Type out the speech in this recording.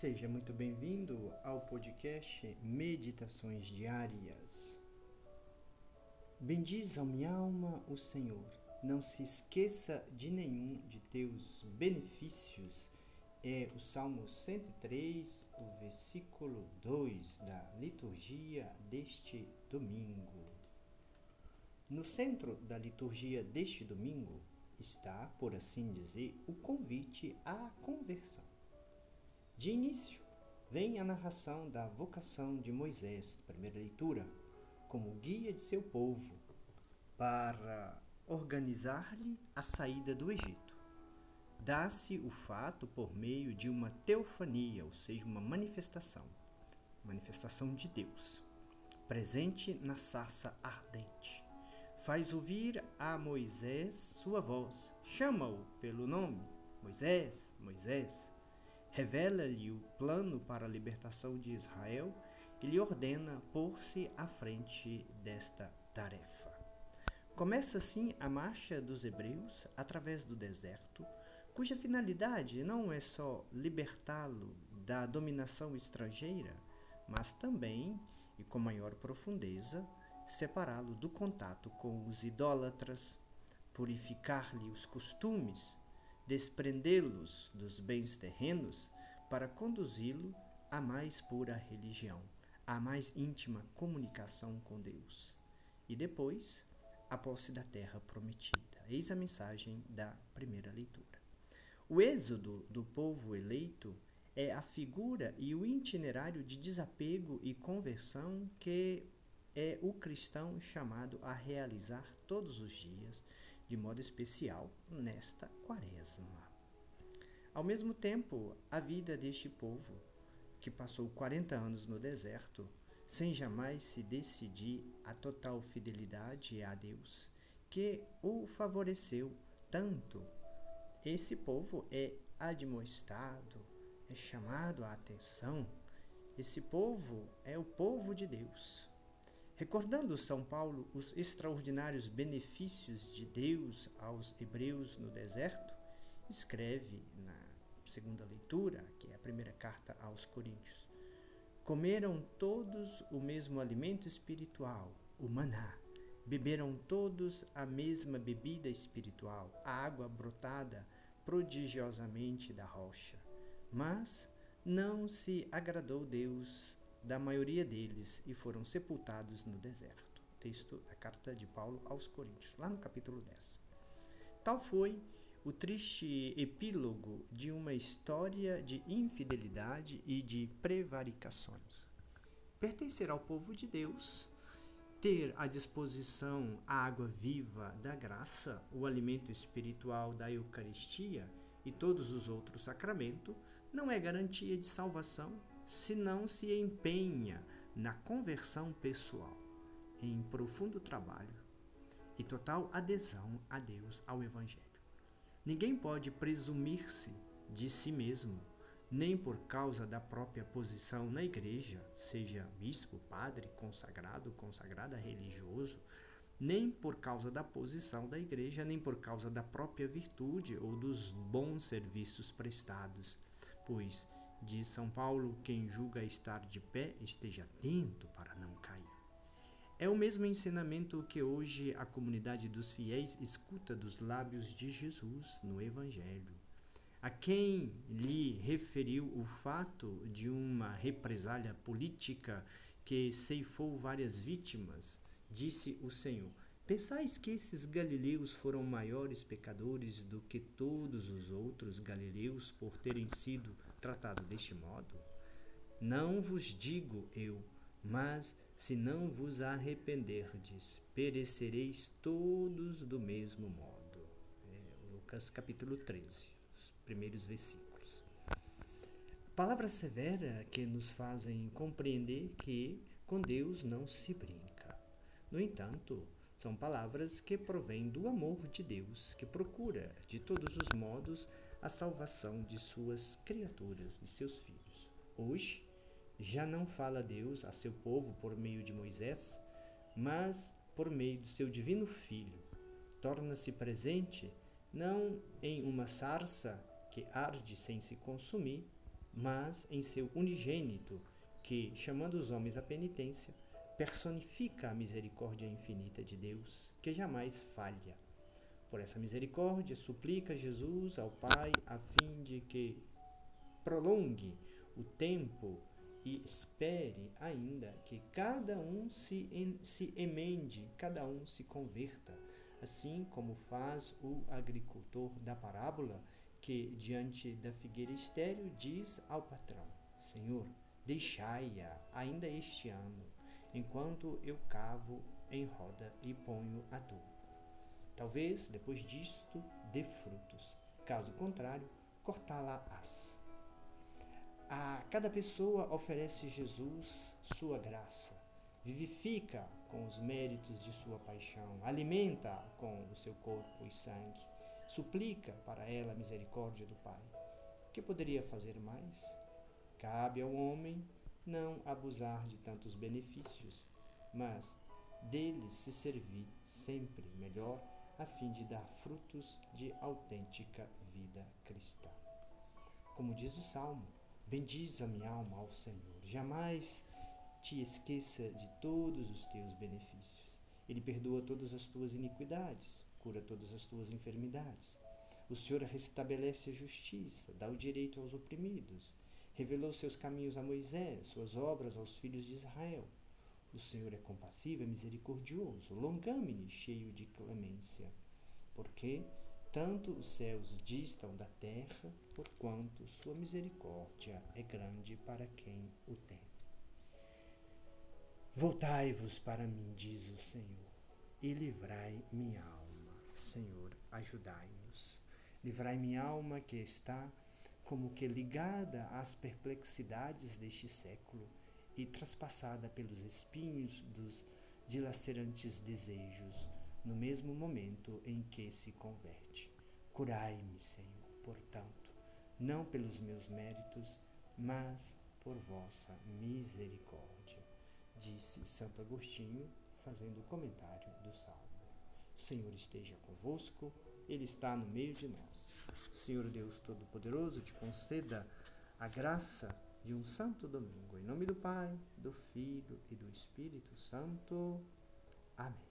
Seja muito bem-vindo ao podcast Meditações Diárias. Bendiz a minha alma o Senhor. Não se esqueça de nenhum de teus benefícios. É o Salmo 103, o versículo 2 da liturgia deste domingo. No centro da liturgia deste domingo está, por assim dizer, o convite à conversão. De início, vem a narração da vocação de Moisés, primeira leitura, como guia de seu povo, para organizar-lhe a saída do Egito. Dá-se o fato por meio de uma teofania, ou seja, uma manifestação, manifestação de Deus, presente na sarça ardente. Faz ouvir a Moisés sua voz, chama-o pelo nome: Moisés, Moisés revela-lhe o plano para a libertação de Israel e lhe ordena pôr-se à frente desta tarefa. Começa assim a marcha dos hebreus através do deserto, cuja finalidade não é só libertá-lo da dominação estrangeira, mas também, e com maior profundeza, separá-lo do contato com os idólatras, purificar-lhe os costumes desprendê-los dos bens terrenos para conduzi-lo à mais pura religião, à mais íntima comunicação com Deus. E depois, a posse da terra prometida. Eis a mensagem da primeira leitura. O êxodo do povo eleito é a figura e o itinerário de desapego e conversão que é o cristão chamado a realizar todos os dias de modo especial nesta quaresma. Ao mesmo tempo, a vida deste povo, que passou 40 anos no deserto, sem jamais se decidir a total fidelidade a Deus, que o favoreceu tanto. Esse povo é admoestado, é chamado a atenção. Esse povo é o povo de Deus. Recordando São Paulo os extraordinários benefícios de Deus aos hebreus no deserto, escreve na segunda leitura, que é a primeira carta aos Coríntios: Comeram todos o mesmo alimento espiritual, o maná. Beberam todos a mesma bebida espiritual, a água brotada prodigiosamente da rocha. Mas não se agradou Deus da maioria deles e foram sepultados no deserto. Texto da carta de Paulo aos Coríntios, lá no capítulo 10. Tal foi o triste epílogo de uma história de infidelidade e de prevaricações. Pertencer ao povo de Deus, ter à disposição a água viva da graça, o alimento espiritual da Eucaristia e todos os outros sacramentos, não é garantia de salvação se não se empenha na conversão pessoal, em profundo trabalho e total adesão a Deus, ao Evangelho. Ninguém pode presumir-se de si mesmo, nem por causa da própria posição na igreja, seja bispo, padre, consagrado, consagrada, religioso, nem por causa da posição da igreja, nem por causa da própria virtude ou dos bons serviços prestados, pois de São Paulo: quem julga estar de pé, esteja atento para não cair. É o mesmo ensinamento que hoje a comunidade dos fiéis escuta dos lábios de Jesus no Evangelho. A quem lhe referiu o fato de uma represália política que ceifou várias vítimas, disse o Senhor: Pensais que esses galileus foram maiores pecadores do que todos os outros galileus por terem sido tratados deste modo? Não vos digo eu, mas se não vos arrependerdes, perecereis todos do mesmo modo. É, Lucas capítulo 13, os primeiros versículos. Palavra severa que nos fazem compreender que com Deus não se brinca. No entanto, são palavras que provêm do amor de Deus, que procura, de todos os modos, a salvação de suas criaturas, de seus filhos. Hoje, já não fala Deus a seu povo por meio de Moisés, mas por meio do seu divino Filho. Torna-se presente não em uma sarça que arde sem se consumir, mas em seu unigênito, que, chamando os homens à penitência, personifica a misericórdia infinita de Deus, que jamais falha. Por essa misericórdia, suplica Jesus ao Pai a fim de que prolongue o tempo e espere ainda que cada um se, en, se emende, cada um se converta, assim como faz o agricultor da parábola, que diante da figueira estéril diz ao patrão: Senhor, deixai-a ainda este ano, enquanto eu cavo em roda e ponho adubo. Talvez depois disto dê frutos, caso contrário, cortá-la-ás. A cada pessoa oferece Jesus sua graça, vivifica com os méritos de sua paixão, alimenta com o seu corpo e sangue, suplica para ela a misericórdia do Pai. Que poderia fazer mais? Cabe ao homem não abusar de tantos benefícios, mas deles se servir sempre melhor, a fim de dar frutos de autêntica vida cristã. Como diz o Salmo, Bendiz a minha alma ao Senhor. Jamais te esqueça de todos os teus benefícios. Ele perdoa todas as tuas iniquidades, cura todas as tuas enfermidades. O Senhor restabelece a justiça, dá o direito aos oprimidos. Revelou seus caminhos a Moisés, suas obras aos filhos de Israel. O Senhor é compassivo, é misericordioso, longâmine, cheio de clemência. Porque tanto os céus distam da terra, porquanto sua misericórdia é grande para quem o tem. Voltai-vos para mim, diz o Senhor, e livrai minha alma. Senhor, ajudai-nos. Livrai minha alma que está como que ligada às perplexidades deste século e traspassada pelos espinhos dos dilacerantes desejos no mesmo momento em que se converte. Curai-me, Senhor, portanto, não pelos meus méritos, mas por vossa misericórdia, disse Santo Agostinho, fazendo o comentário do Salmo. O Senhor esteja convosco, Ele está no meio de nós. Senhor Deus Todo-Poderoso, te conceda a graça de um santo domingo. Em nome do Pai, do Filho e do Espírito Santo. Amém.